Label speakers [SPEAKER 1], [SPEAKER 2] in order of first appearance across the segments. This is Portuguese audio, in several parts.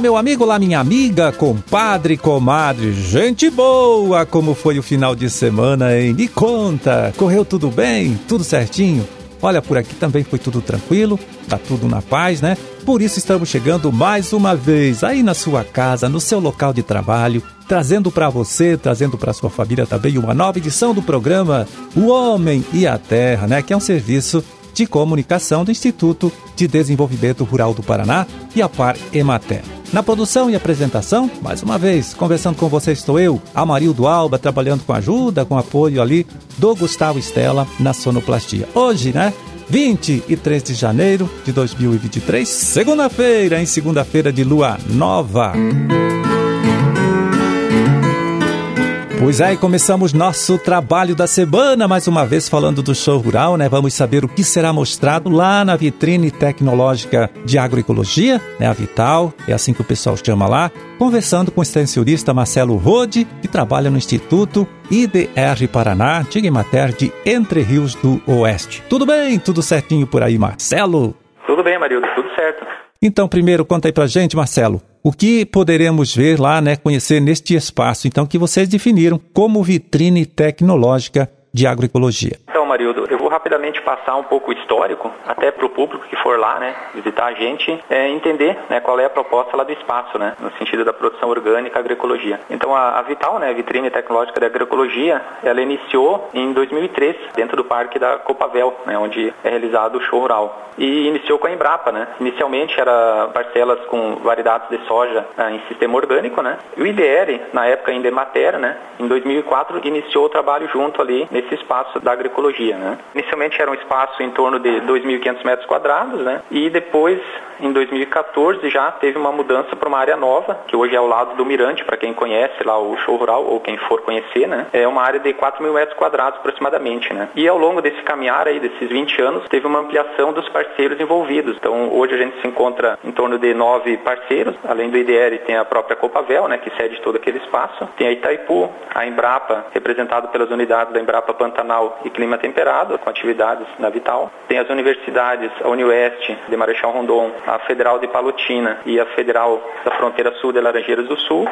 [SPEAKER 1] Meu amigo, olá, minha amiga, compadre, comadre, gente boa! Como foi o final de semana, hein? Me conta, correu tudo bem? Tudo certinho? Olha, por aqui também foi tudo tranquilo, tá tudo na paz, né? Por isso estamos chegando mais uma vez aí na sua casa, no seu local de trabalho, trazendo para você, trazendo para sua família também uma nova edição do programa O Homem e a Terra, né? Que é um serviço de comunicação do Instituto de Desenvolvimento Rural do Paraná e a Par Emater. Na produção e apresentação, mais uma vez, conversando com você estou eu, Amarildo Alba, trabalhando com ajuda, com apoio ali do Gustavo Estela na sonoplastia. Hoje, né? 23 de janeiro de 2023, segunda-feira, em segunda-feira de lua nova. Pois é, e começamos nosso trabalho da semana, mais uma vez falando do show rural, né? Vamos saber o que será mostrado lá na vitrine tecnológica de agroecologia, né? A Vital, é assim que o pessoal chama lá, conversando com o extensionista Marcelo Rode, que trabalha no Instituto IDR Paraná, Tigmater de Entre Rios do Oeste. Tudo bem? Tudo certinho por aí, Marcelo?
[SPEAKER 2] Tudo bem, Marildo, tudo certo.
[SPEAKER 1] Então, primeiro, conta aí pra gente, Marcelo, o que poderemos ver lá, né, conhecer neste espaço, então, que vocês definiram como vitrine tecnológica de agroecologia?
[SPEAKER 2] Então, Eu vou rapidamente passar um pouco o histórico, até para o público que for lá, né, visitar a gente, é, entender né, qual é a proposta lá do espaço, né, no sentido da produção orgânica e agroecologia. Então, a, a Vital, né, Vitrine Tecnológica de Agroecologia, ela iniciou em 2003, dentro do parque da Copavel, né, onde é realizado o show rural. E iniciou com a Embrapa, né. Inicialmente era parcelas com variedades de soja né, em sistema orgânico, né. E o IDR, na época ainda Emater, né, em 2004 iniciou o trabalho junto ali nesse espaço da agroecologia, né. Inicialmente era um espaço em torno de 2.500 metros quadrados, né? E depois, em 2014, já teve uma mudança para uma área nova, que hoje é ao lado do Mirante, para quem conhece lá o show rural, ou quem for conhecer, né? É uma área de 4 mil metros quadrados aproximadamente, né? E ao longo desse caminhar aí, desses 20 anos, teve uma ampliação dos parceiros envolvidos. Então, hoje a gente se encontra em torno de nove parceiros, além do IDR tem a própria Copavel, né? Que cede todo aquele espaço. Tem a Itaipu, a Embrapa, representado pelas unidades da Embrapa Pantanal e Clima Temperado, com atividades na Vital. Tem as universidades, a Unioeste de Marechal Rondon, a Federal de Palotina e a Federal da Fronteira Sul de Laranjeiras do Sul,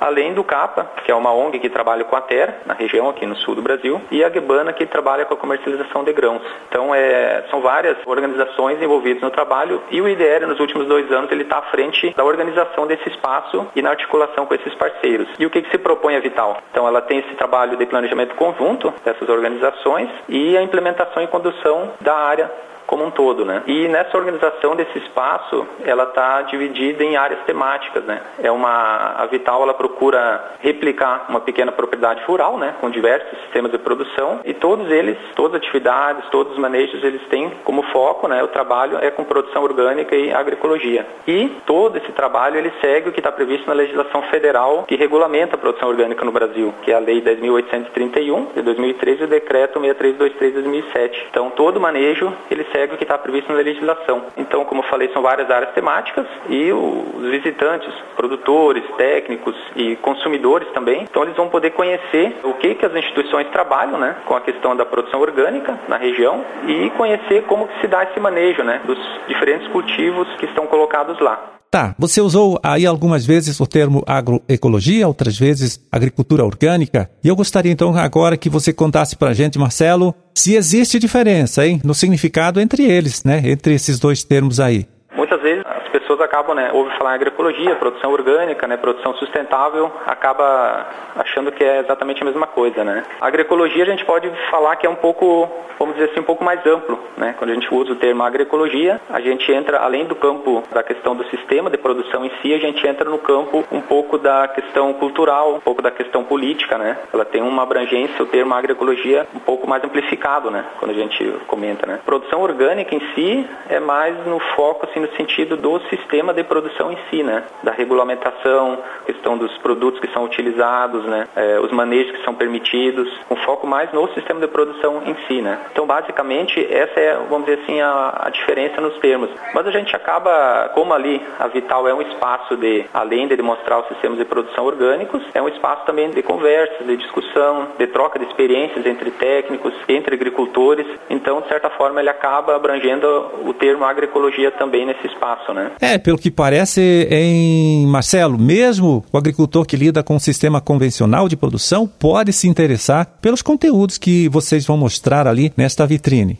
[SPEAKER 2] além do CAPA, que é uma ONG que trabalha com a terra, na região aqui no sul do Brasil, e a Gebana, que trabalha com a comercialização de grãos. Então, é, são várias organizações envolvidas no trabalho e o IDR, nos últimos dois anos, ele está à frente da organização desse espaço e na articulação com esses parceiros. E o que, que se propõe a Vital? Então, ela tem esse trabalho de planejamento conjunto dessas organizações e a implementação e condução da área como um todo, né? E nessa organização desse espaço, ela está dividida em áreas temáticas, né? É uma a Vital ela procura replicar uma pequena propriedade rural, né, com diversos sistemas de produção e todos eles, todas as atividades, todos os manejos, eles têm como foco, né, o trabalho é com produção orgânica e agroecologia. E todo esse trabalho ele segue o que está previsto na legislação federal que regulamenta a produção orgânica no Brasil, que é a Lei 10.831 de 2013 e o Decreto 6323 de 2007. Então todo manejo ele segue segue o que está previsto na legislação. Então, como eu falei, são várias áreas temáticas e os visitantes, produtores, técnicos e consumidores também, então eles vão poder conhecer o que, que as instituições trabalham né, com a questão da produção orgânica na região e conhecer como que se dá esse manejo né, dos diferentes cultivos que estão colocados lá.
[SPEAKER 1] Tá, você usou aí algumas vezes o termo agroecologia, outras vezes agricultura orgânica, e eu gostaria então agora que você contasse para a gente, Marcelo, se existe diferença, hein, no significado entre eles, né, entre esses dois termos aí.
[SPEAKER 2] Muitas vezes pessoas acabam, né, ouvem falar em agroecologia, produção orgânica, né, produção sustentável, acaba achando que é exatamente a mesma coisa, né. A agroecologia a gente pode falar que é um pouco, vamos dizer assim, um pouco mais amplo, né. Quando a gente usa o termo agroecologia, a gente entra além do campo da questão do sistema de produção em si, a gente entra no campo um pouco da questão cultural, um pouco da questão política, né. Ela tem uma abrangência, o termo agroecologia um pouco mais amplificado, né, quando a gente comenta, né. Produção orgânica em si é mais no foco, assim, no sentido do sistema de produção em si, né? Da regulamentação, questão dos produtos que são utilizados, né? É, os manejos que são permitidos, um foco mais no sistema de produção em si, né? Então, basicamente, essa é, vamos dizer assim, a, a diferença nos termos. Mas a gente acaba, como ali a Vital é um espaço de, além de demonstrar os sistemas de produção orgânicos, é um espaço também de conversas, de discussão, de troca de experiências entre técnicos, entre agricultores. Então, de certa forma, ele acaba abrangendo o termo agroecologia também nesse espaço, né?
[SPEAKER 1] É, É, pelo que parece, em Marcelo, mesmo o agricultor que lida com um sistema convencional de produção pode se interessar pelos conteúdos que vocês vão mostrar ali nesta vitrine.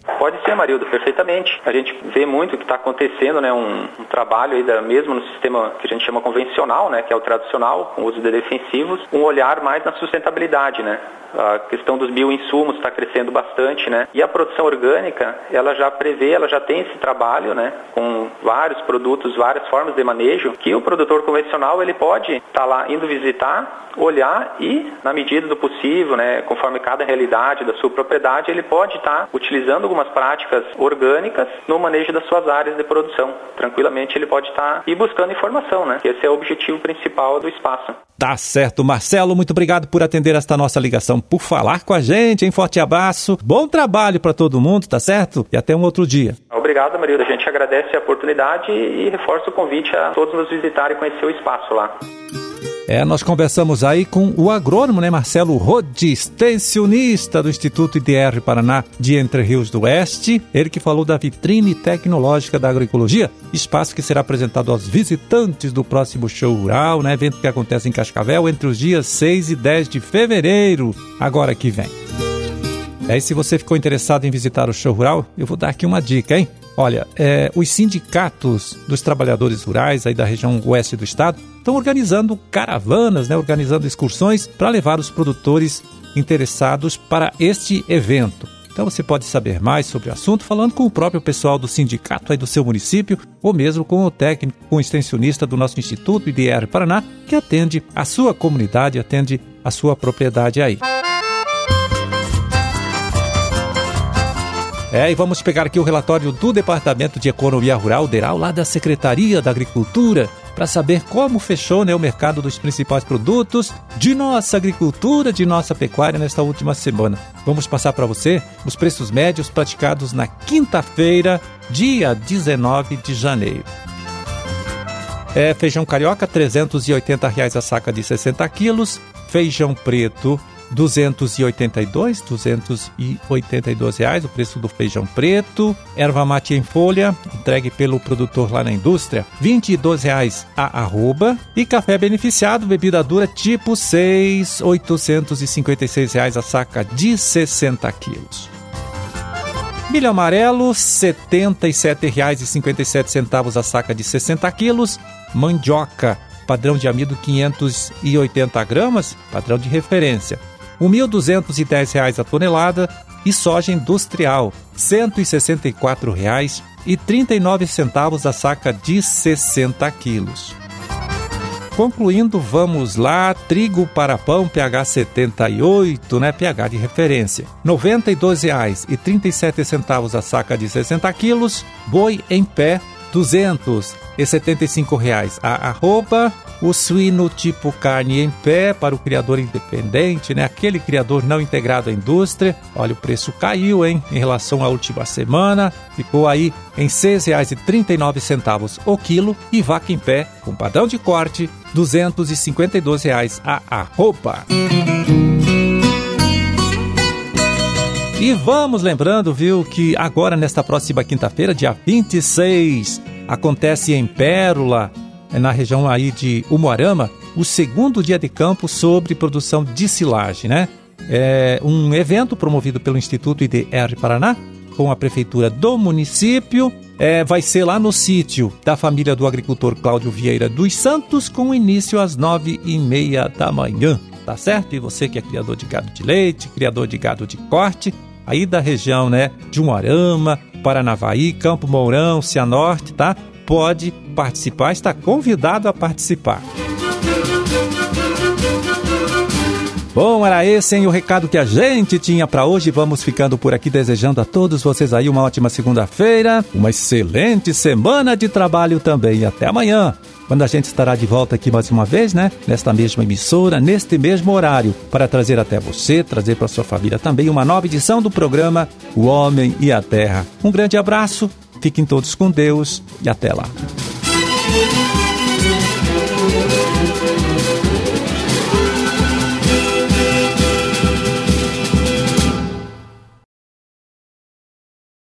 [SPEAKER 2] Perfeitamente. A gente vê muito o que está acontecendo, né? Um, um, trabalho aí da, mesmo no sistema que a gente chama convencional, né? Que é o tradicional, com uso de defensivos, um olhar mais na sustentabilidade, né? A questão dos bioinsumos está crescendo bastante, né? E a produção orgânica, ela já prevê, ela já tem esse trabalho, né? Com vários produtos, várias formas de manejo, que o produtor convencional ele pode estar tá lá indo visitar, olhar e, na medida do possível, né? Conforme cada realidade da sua propriedade, ele pode estar tá utilizando algumas práticas orgânicas no manejo das suas áreas de produção. Tranquilamente ele pode estar e buscando informação, né? Esse é o objetivo principal do espaço.
[SPEAKER 1] Tá certo, Marcelo, muito obrigado por atender esta nossa ligação, por falar com a gente, hein? Forte abraço, bom trabalho para todo mundo, tá certo? E até um outro dia.
[SPEAKER 2] Obrigado, Marilda. A gente agradece a oportunidade e reforça o convite a todos nos visitarem e conhecer o espaço lá.
[SPEAKER 1] É, nós conversamos aí com o agrônomo, né, Marcelo Rodi, extensionista do Instituto IDR Paraná de Entre Rios do Oeste. Ele que falou da vitrine tecnológica da agroecologia, espaço que será apresentado aos visitantes do próximo show rural, né, evento que acontece em Cascavel entre os dias 6 e 10 de fevereiro, agora que vem. É, e se você ficou interessado em visitar o show rural, eu vou dar aqui uma dica, hein? Olha, é, os sindicatos dos trabalhadores rurais aí da região oeste do estado estão organizando caravanas, né, organizando excursões para levar os produtores interessados para este evento. Então você pode saber mais sobre o assunto falando com o próprio pessoal do sindicato aí do seu município ou mesmo com o técnico, com o extensionista do nosso Instituto IDR Paraná, que atende a sua comunidade, atende a sua propriedade aí. É, e vamos pegar aqui o relatório do Departamento de Economia Rural, DERAL, lá da Secretaria da Agricultura, para saber como fechou né, o mercado dos principais produtos de nossa agricultura, de nossa pecuária nesta última semana. Vamos passar para você os preços médios praticados na quinta-feira, dia 19 de janeiro. É, feijão carioca, 380 reais a saca de 60 quilos. Feijão preto, 282, 282 reais o preço do feijão preto, erva mate em folha, entregue pelo produtor lá na indústria, 22 reais a arroba e café beneficiado, bebida dura tipo 6, 856 reais a saca de 60 quilos. Milho amarelo, R$ 77,57 a saca de 60 quilos. Mandioca, padrão de amido 580 gramas, padrão de referência, R$ 1.210 a tonelada e soja industrial, R$ 164,39 a saca de 60 quilos. Concluindo, vamos lá, trigo para pão PH 78, né, PH de referência. R$ 92,37 a saca de 60 quilos, boi em pé 275 reais a arroba, o suíno tipo carne em pé para o criador independente, né? Aquele criador não integrado à indústria. Olha, o preço caiu, hein? Em relação à última semana, ficou aí em R$ 6,39 o quilo e vaca em pé com padrão de corte 252 reais a arroba. E vamos lembrando, viu, que agora nesta próxima quinta-feira, dia 26, acontece em Pérola, na região aí de Umuarama, o segundo dia de campo sobre produção de silagem, né? É um evento promovido pelo Instituto IDR Paraná, com a prefeitura do município. É, vai ser lá no sítio da família do agricultor Cláudio Vieira dos Santos, com início às nove e meia da manhã, tá certo? E você que é criador de gado de leite, criador de gado de corte, aí da região, né, de Umuarama, Paranavaí, Campo Mourão, Cianorte, tá? Pode participar, está convidado a participar. Bom, era esse hein, o recado que a gente tinha para hoje. Vamos ficando por aqui desejando a todos vocês aí uma ótima segunda-feira, uma excelente semana de trabalho também. Até amanhã, quando a gente estará de volta aqui mais uma vez, né? Nesta mesma emissora, neste mesmo horário, para trazer até você, trazer para sua família também uma nova edição do programa O Homem e a Terra. Um grande abraço, fiquem todos com Deus e até lá.